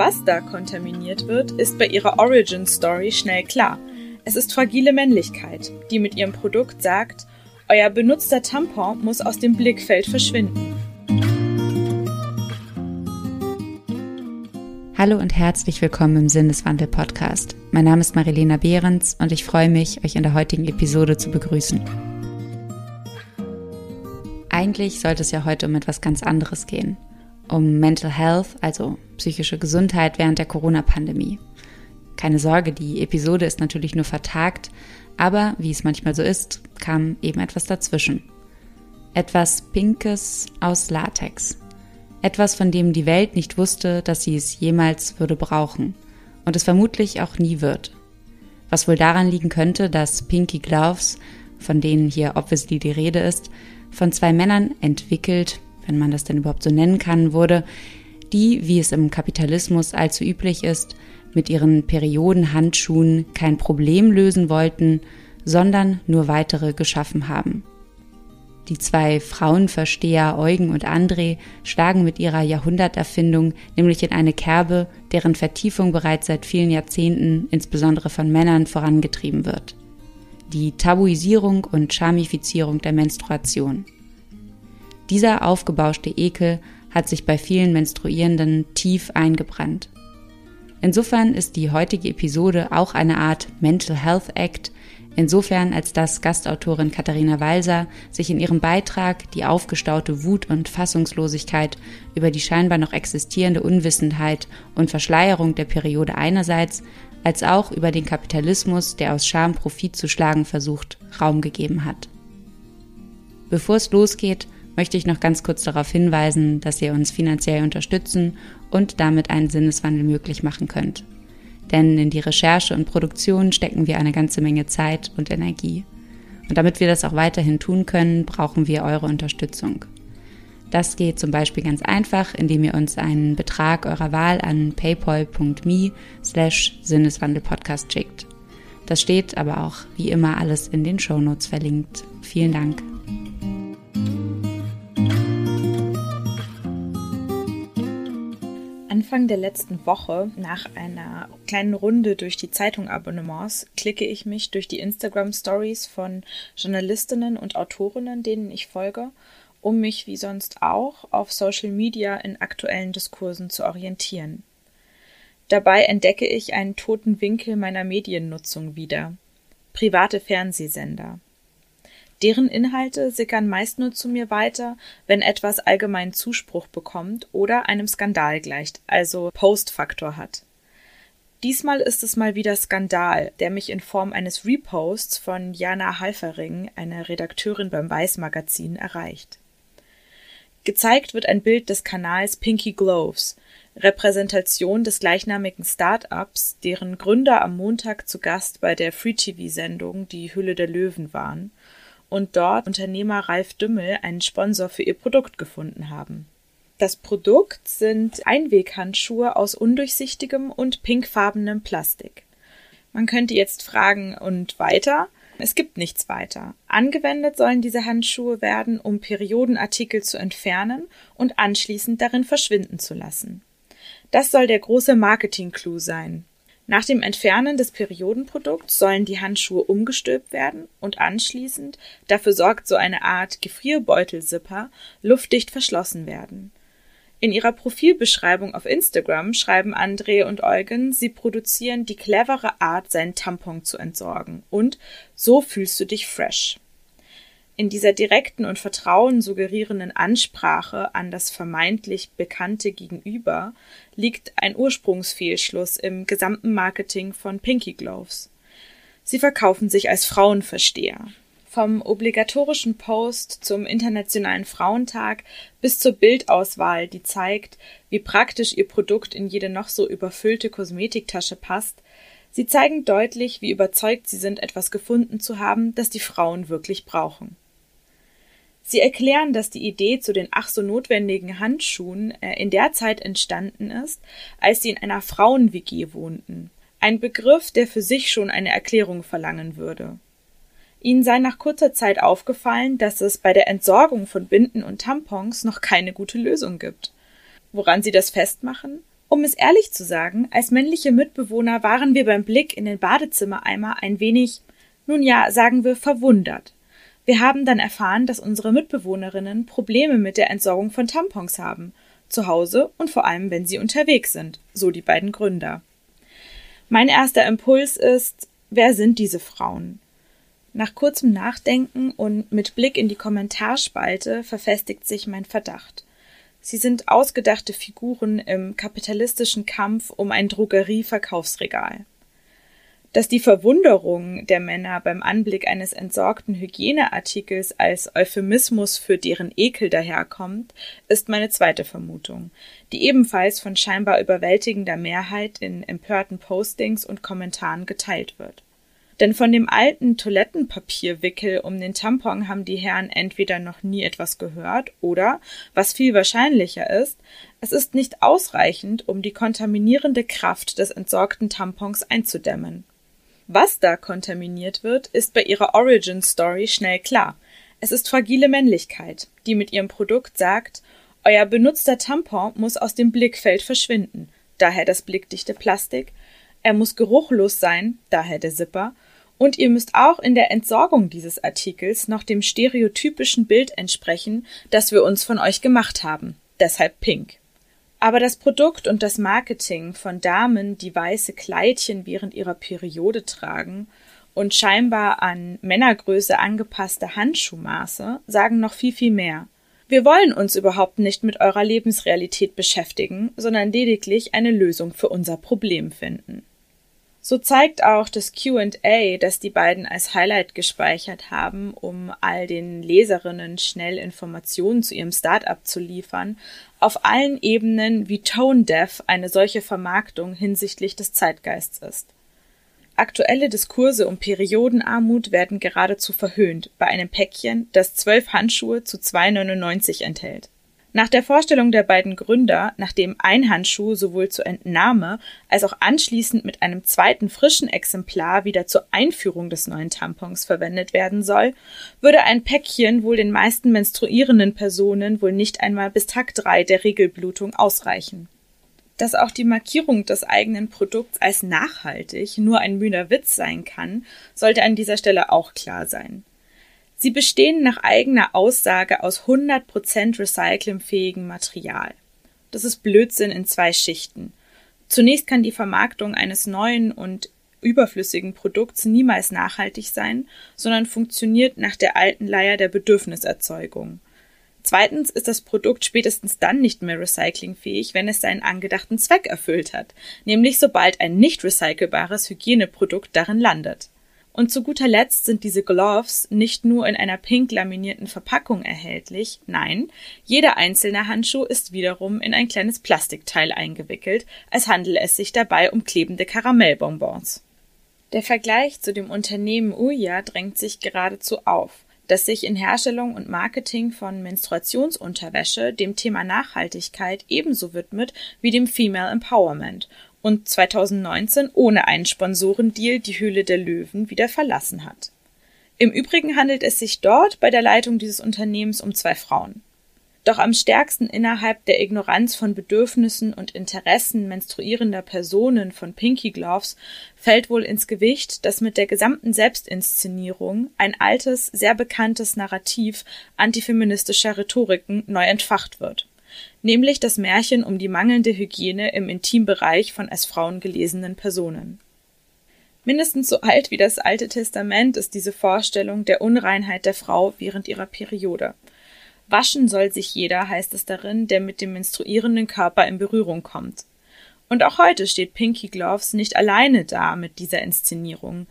Was da kontaminiert wird, ist bei ihrer Origin Story schnell klar. Es ist fragile Männlichkeit, die mit ihrem Produkt sagt, euer benutzter Tampon muss aus dem Blickfeld verschwinden. Hallo und herzlich willkommen im Sinneswandel Podcast. Mein Name ist Marilena Behrens und ich freue mich, euch in der heutigen Episode zu begrüßen. Eigentlich sollte es ja heute um etwas ganz anderes gehen. Um Mental Health, also psychische Gesundheit während der Corona-Pandemie. Keine Sorge, die Episode ist natürlich nur vertagt, aber wie es manchmal so ist, kam eben etwas dazwischen. Etwas Pinkes aus Latex. Etwas, von dem die Welt nicht wusste, dass sie es jemals würde brauchen und es vermutlich auch nie wird. Was wohl daran liegen könnte, dass Pinky Gloves, von denen hier obviously die Rede ist, von zwei Männern entwickelt, wenn man das denn überhaupt so nennen kann, wurde, die, wie es im Kapitalismus allzu üblich ist, mit ihren Periodenhandschuhen kein Problem lösen wollten, sondern nur weitere geschaffen haben. Die zwei Frauenversteher Eugen und André schlagen mit ihrer Jahrhunderterfindung nämlich in eine Kerbe, deren Vertiefung bereits seit vielen Jahrzehnten insbesondere von Männern vorangetrieben wird. Die Tabuisierung und Schamifizierung der Menstruation. Dieser aufgebauschte Ekel hat sich bei vielen Menstruierenden tief eingebrannt. Insofern ist die heutige Episode auch eine Art Mental Health Act, insofern als dass Gastautorin Katharina Walser sich in ihrem Beitrag die aufgestaute Wut und Fassungslosigkeit über die scheinbar noch existierende Unwissenheit und Verschleierung der Periode einerseits, als auch über den Kapitalismus, der aus Scham Profit zu schlagen versucht, Raum gegeben hat. Bevor es losgeht, möchte ich noch ganz kurz darauf hinweisen, dass ihr uns finanziell unterstützen und damit einen Sinneswandel möglich machen könnt denn in die Recherche und Produktion stecken wir eine ganze Menge Zeit und Energie. Und damit wir das auch weiterhin tun können, brauchen wir eure Unterstützung. Das geht zum Beispiel ganz einfach, indem ihr uns einen Betrag eurer Wahl an paypal.me slash Sinneswandelpodcast schickt. Das steht aber auch wie immer alles in den Shownotes verlinkt. Vielen Dank. Anfang der letzten Woche, nach einer kleinen Runde durch die Zeitung-Abonnements, klicke ich mich durch die Instagram-Stories von Journalistinnen und Autorinnen, denen ich folge, um mich wie sonst auch auf Social Media in aktuellen Diskursen zu orientieren. Dabei entdecke ich einen toten Winkel meiner Mediennutzung wieder. Private Fernsehsender. Deren Inhalte sickern meist nur zu mir weiter, wenn etwas allgemeinen Zuspruch bekommt oder einem Skandal gleicht, also Postfaktor hat. Diesmal ist es mal wieder Skandal, der mich in Form eines Reposts von Jana Halfering, einer Redakteurin beim Weiß Magazin, erreicht. Gezeigt wird ein Bild des Kanals Pinky Gloves, Repräsentation des gleichnamigen Start-ups, deren Gründer am Montag zu Gast bei der Free-TV-Sendung Die Hülle der Löwen waren und dort Unternehmer Ralf Dümmel einen Sponsor für ihr Produkt gefunden haben. Das Produkt sind Einweghandschuhe aus undurchsichtigem und pinkfarbenem Plastik. Man könnte jetzt fragen, und weiter? Es gibt nichts weiter. Angewendet sollen diese Handschuhe werden, um Periodenartikel zu entfernen und anschließend darin verschwinden zu lassen. Das soll der große Marketing-Clou sein. Nach dem Entfernen des Periodenprodukts sollen die Handschuhe umgestülpt werden und anschließend, dafür sorgt so eine Art Gefrierbeutelsipper, luftdicht verschlossen werden. In ihrer Profilbeschreibung auf Instagram schreiben André und Eugen, sie produzieren die clevere Art, seinen Tampon zu entsorgen und so fühlst du dich fresh. In dieser direkten und Vertrauen suggerierenden Ansprache an das vermeintlich bekannte Gegenüber liegt ein Ursprungsfehlschluss im gesamten Marketing von Pinky Gloves. Sie verkaufen sich als Frauenversteher. Vom obligatorischen Post zum Internationalen Frauentag bis zur Bildauswahl, die zeigt, wie praktisch ihr Produkt in jede noch so überfüllte Kosmetiktasche passt, sie zeigen deutlich, wie überzeugt sie sind, etwas gefunden zu haben, das die Frauen wirklich brauchen. Sie erklären, dass die Idee zu den ach so notwendigen Handschuhen äh, in der Zeit entstanden ist, als sie in einer Frauen-WG wohnten. Ein Begriff, der für sich schon eine Erklärung verlangen würde. Ihnen sei nach kurzer Zeit aufgefallen, dass es bei der Entsorgung von Binden und Tampons noch keine gute Lösung gibt. Woran sie das festmachen? Um es ehrlich zu sagen, als männliche Mitbewohner waren wir beim Blick in den Badezimmereimer ein wenig, nun ja, sagen wir, verwundert. Wir haben dann erfahren, dass unsere Mitbewohnerinnen Probleme mit der Entsorgung von Tampons haben, zu Hause und vor allem, wenn sie unterwegs sind, so die beiden Gründer. Mein erster Impuls ist, wer sind diese Frauen? Nach kurzem Nachdenken und mit Blick in die Kommentarspalte verfestigt sich mein Verdacht. Sie sind ausgedachte Figuren im kapitalistischen Kampf um ein Drogerieverkaufsregal. Dass die Verwunderung der Männer beim Anblick eines entsorgten Hygieneartikels als Euphemismus für deren Ekel daherkommt, ist meine zweite Vermutung, die ebenfalls von scheinbar überwältigender Mehrheit in empörten Postings und Kommentaren geteilt wird. Denn von dem alten Toilettenpapierwickel um den Tampon haben die Herren entweder noch nie etwas gehört oder, was viel wahrscheinlicher ist, es ist nicht ausreichend, um die kontaminierende Kraft des entsorgten Tampons einzudämmen. Was da kontaminiert wird, ist bei ihrer Origin Story schnell klar. Es ist fragile Männlichkeit, die mit ihrem Produkt sagt, euer benutzter Tampon muss aus dem Blickfeld verschwinden, daher das blickdichte Plastik, er muss geruchlos sein, daher der Zipper, und ihr müsst auch in der Entsorgung dieses Artikels noch dem stereotypischen Bild entsprechen, das wir uns von euch gemacht haben. Deshalb pink. Aber das Produkt und das Marketing von Damen, die weiße Kleidchen während ihrer Periode tragen und scheinbar an Männergröße angepasste Handschuhmaße, sagen noch viel, viel mehr. Wir wollen uns überhaupt nicht mit eurer Lebensrealität beschäftigen, sondern lediglich eine Lösung für unser Problem finden. So zeigt auch das QA, das die beiden als Highlight gespeichert haben, um all den Leserinnen schnell Informationen zu ihrem Startup zu liefern, auf allen Ebenen, wie tone deaf eine solche Vermarktung hinsichtlich des Zeitgeists ist. Aktuelle Diskurse um Periodenarmut werden geradezu verhöhnt bei einem Päckchen, das zwölf Handschuhe zu 2,99 enthält. Nach der Vorstellung der beiden Gründer, nachdem ein Handschuh sowohl zur Entnahme als auch anschließend mit einem zweiten frischen Exemplar wieder zur Einführung des neuen Tampons verwendet werden soll, würde ein Päckchen wohl den meisten menstruierenden Personen wohl nicht einmal bis Tag drei der Regelblutung ausreichen. Dass auch die Markierung des eigenen Produkts als nachhaltig nur ein müder Witz sein kann, sollte an dieser Stelle auch klar sein. Sie bestehen nach eigener Aussage aus 100% recyclingfähigem Material. Das ist Blödsinn in zwei Schichten. Zunächst kann die Vermarktung eines neuen und überflüssigen Produkts niemals nachhaltig sein, sondern funktioniert nach der alten Leier der Bedürfniserzeugung. Zweitens ist das Produkt spätestens dann nicht mehr recyclingfähig, wenn es seinen angedachten Zweck erfüllt hat, nämlich sobald ein nicht recycelbares Hygieneprodukt darin landet. Und zu guter Letzt sind diese Gloves nicht nur in einer pink laminierten Verpackung erhältlich, nein, jeder einzelne Handschuh ist wiederum in ein kleines Plastikteil eingewickelt, als handele es sich dabei um klebende Karamellbonbons. Der Vergleich zu dem Unternehmen Uya drängt sich geradezu auf, das sich in Herstellung und Marketing von Menstruationsunterwäsche dem Thema Nachhaltigkeit ebenso widmet wie dem Female Empowerment und 2019 ohne einen Sponsorendeal die Höhle der Löwen wieder verlassen hat. Im Übrigen handelt es sich dort bei der Leitung dieses Unternehmens um zwei Frauen. Doch am stärksten innerhalb der Ignoranz von Bedürfnissen und Interessen menstruierender Personen von Pinky Gloves fällt wohl ins Gewicht, dass mit der gesamten Selbstinszenierung ein altes, sehr bekanntes Narrativ antifeministischer Rhetoriken neu entfacht wird nämlich das Märchen um die mangelnde Hygiene im Intimbereich von als Frauen gelesenen Personen. Mindestens so alt wie das Alte Testament ist diese Vorstellung der Unreinheit der Frau während ihrer Periode. Waschen soll sich jeder, heißt es darin, der mit dem menstruierenden Körper in Berührung kommt. Und auch heute steht Pinky Gloves nicht alleine da mit dieser Inszenierung.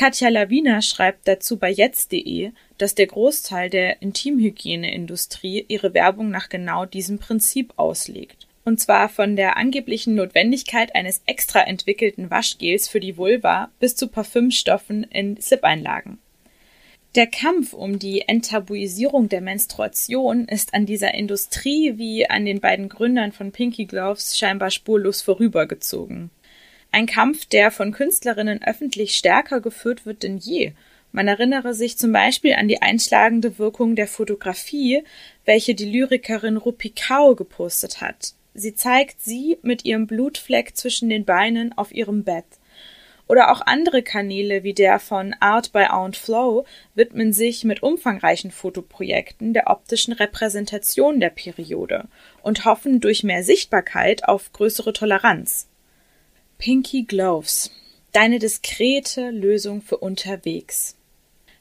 Katja Lawiner schreibt dazu bei jetzt.de, dass der Großteil der Intimhygieneindustrie ihre Werbung nach genau diesem Prinzip auslegt. Und zwar von der angeblichen Notwendigkeit eines extra entwickelten Waschgels für die Vulva bis zu Parfümstoffen in Slip-Einlagen. Der Kampf um die Enttabuisierung der Menstruation ist an dieser Industrie wie an den beiden Gründern von Pinky Gloves scheinbar spurlos vorübergezogen. Ein Kampf, der von Künstlerinnen öffentlich stärker geführt wird denn je. Man erinnere sich zum Beispiel an die einschlagende Wirkung der Fotografie, welche die Lyrikerin Rupi Kaur gepostet hat. sie zeigt sie mit ihrem Blutfleck zwischen den Beinen auf ihrem Bett. Oder auch andere Kanäle wie der von Art by Aunt Flow widmen sich mit umfangreichen Fotoprojekten der optischen Repräsentation der Periode und hoffen durch mehr Sichtbarkeit auf größere Toleranz. Pinky Gloves. Deine diskrete Lösung für unterwegs.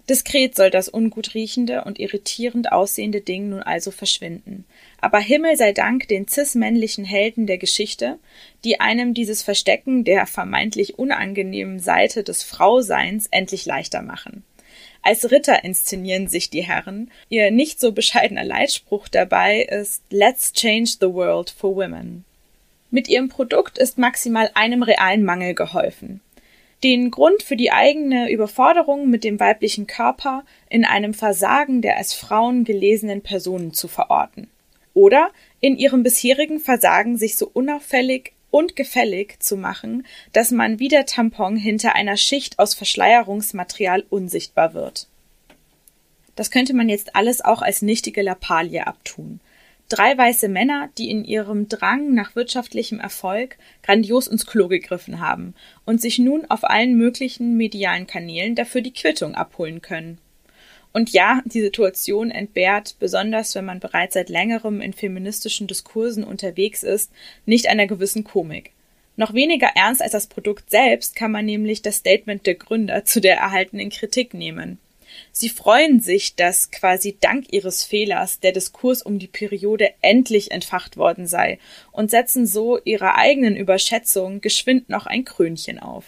Diskret soll das ungut riechende und irritierend aussehende Ding nun also verschwinden. Aber Himmel sei Dank den cis-männlichen Helden der Geschichte, die einem dieses Verstecken der vermeintlich unangenehmen Seite des Frauseins endlich leichter machen. Als Ritter inszenieren sich die Herren. Ihr nicht so bescheidener Leitspruch dabei ist Let's change the world for women. Mit ihrem Produkt ist maximal einem realen Mangel geholfen den Grund für die eigene Überforderung mit dem weiblichen Körper in einem Versagen der als Frauen gelesenen Personen zu verorten. Oder in ihrem bisherigen Versagen sich so unauffällig und gefällig zu machen, dass man wie der Tampon hinter einer Schicht aus Verschleierungsmaterial unsichtbar wird. Das könnte man jetzt alles auch als nichtige Lappalie abtun. Drei weiße Männer, die in ihrem Drang nach wirtschaftlichem Erfolg grandios ins Klo gegriffen haben und sich nun auf allen möglichen medialen Kanälen dafür die Quittung abholen können. Und ja, die Situation entbehrt, besonders wenn man bereits seit längerem in feministischen Diskursen unterwegs ist, nicht einer gewissen Komik. Noch weniger ernst als das Produkt selbst kann man nämlich das Statement der Gründer zu der erhaltenen Kritik nehmen. Sie freuen sich, dass quasi dank ihres Fehlers der Diskurs um die Periode endlich entfacht worden sei und setzen so ihrer eigenen Überschätzung geschwind noch ein Krönchen auf.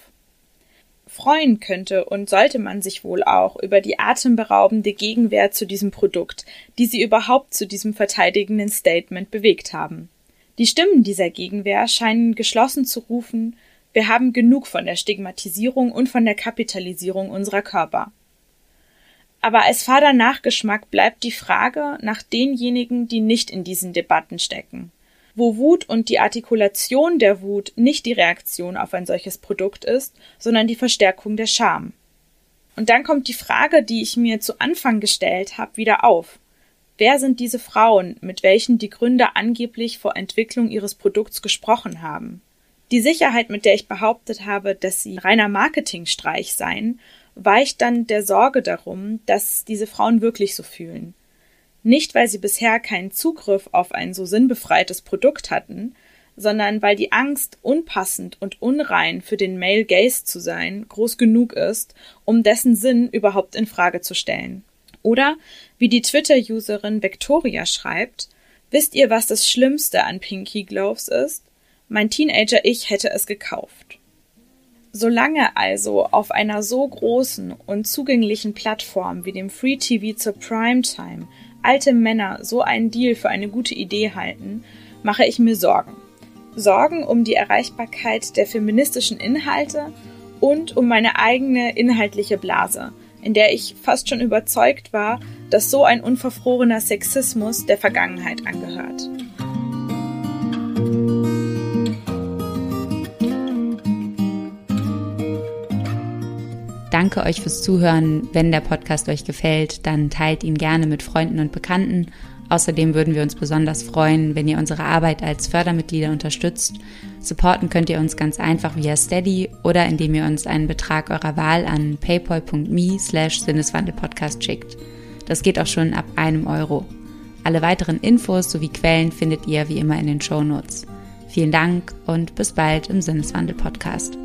Freuen könnte und sollte man sich wohl auch über die atemberaubende Gegenwehr zu diesem Produkt, die sie überhaupt zu diesem verteidigenden Statement bewegt haben. Die Stimmen dieser Gegenwehr scheinen geschlossen zu rufen, wir haben genug von der Stigmatisierung und von der Kapitalisierung unserer Körper. Aber als fader Nachgeschmack bleibt die Frage nach denjenigen, die nicht in diesen Debatten stecken. Wo Wut und die Artikulation der Wut nicht die Reaktion auf ein solches Produkt ist, sondern die Verstärkung der Scham. Und dann kommt die Frage, die ich mir zu Anfang gestellt habe, wieder auf. Wer sind diese Frauen, mit welchen die Gründer angeblich vor Entwicklung ihres Produkts gesprochen haben? Die Sicherheit, mit der ich behauptet habe, dass sie reiner Marketingstreich seien, weicht dann der Sorge darum, dass diese Frauen wirklich so fühlen. Nicht, weil sie bisher keinen Zugriff auf ein so sinnbefreites Produkt hatten, sondern weil die Angst, unpassend und unrein für den Male Gaze zu sein, groß genug ist, um dessen Sinn überhaupt in Frage zu stellen. Oder, wie die Twitter-Userin Victoria schreibt, wisst ihr, was das Schlimmste an Pinky Gloves ist? Mein Teenager-Ich hätte es gekauft. Solange also auf einer so großen und zugänglichen Plattform wie dem Free TV zur Primetime alte Männer so einen Deal für eine gute Idee halten, mache ich mir Sorgen. Sorgen um die Erreichbarkeit der feministischen Inhalte und um meine eigene inhaltliche Blase, in der ich fast schon überzeugt war, dass so ein unverfrorener Sexismus der Vergangenheit angehört. Danke euch fürs Zuhören. Wenn der Podcast euch gefällt, dann teilt ihn gerne mit Freunden und Bekannten. Außerdem würden wir uns besonders freuen, wenn ihr unsere Arbeit als Fördermitglieder unterstützt. Supporten könnt ihr uns ganz einfach via Steady oder indem ihr uns einen Betrag eurer Wahl an paypal.me slash sinneswandelpodcast schickt. Das geht auch schon ab einem Euro. Alle weiteren Infos sowie Quellen findet ihr wie immer in den Show Notes. Vielen Dank und bis bald im Sinneswandel Podcast.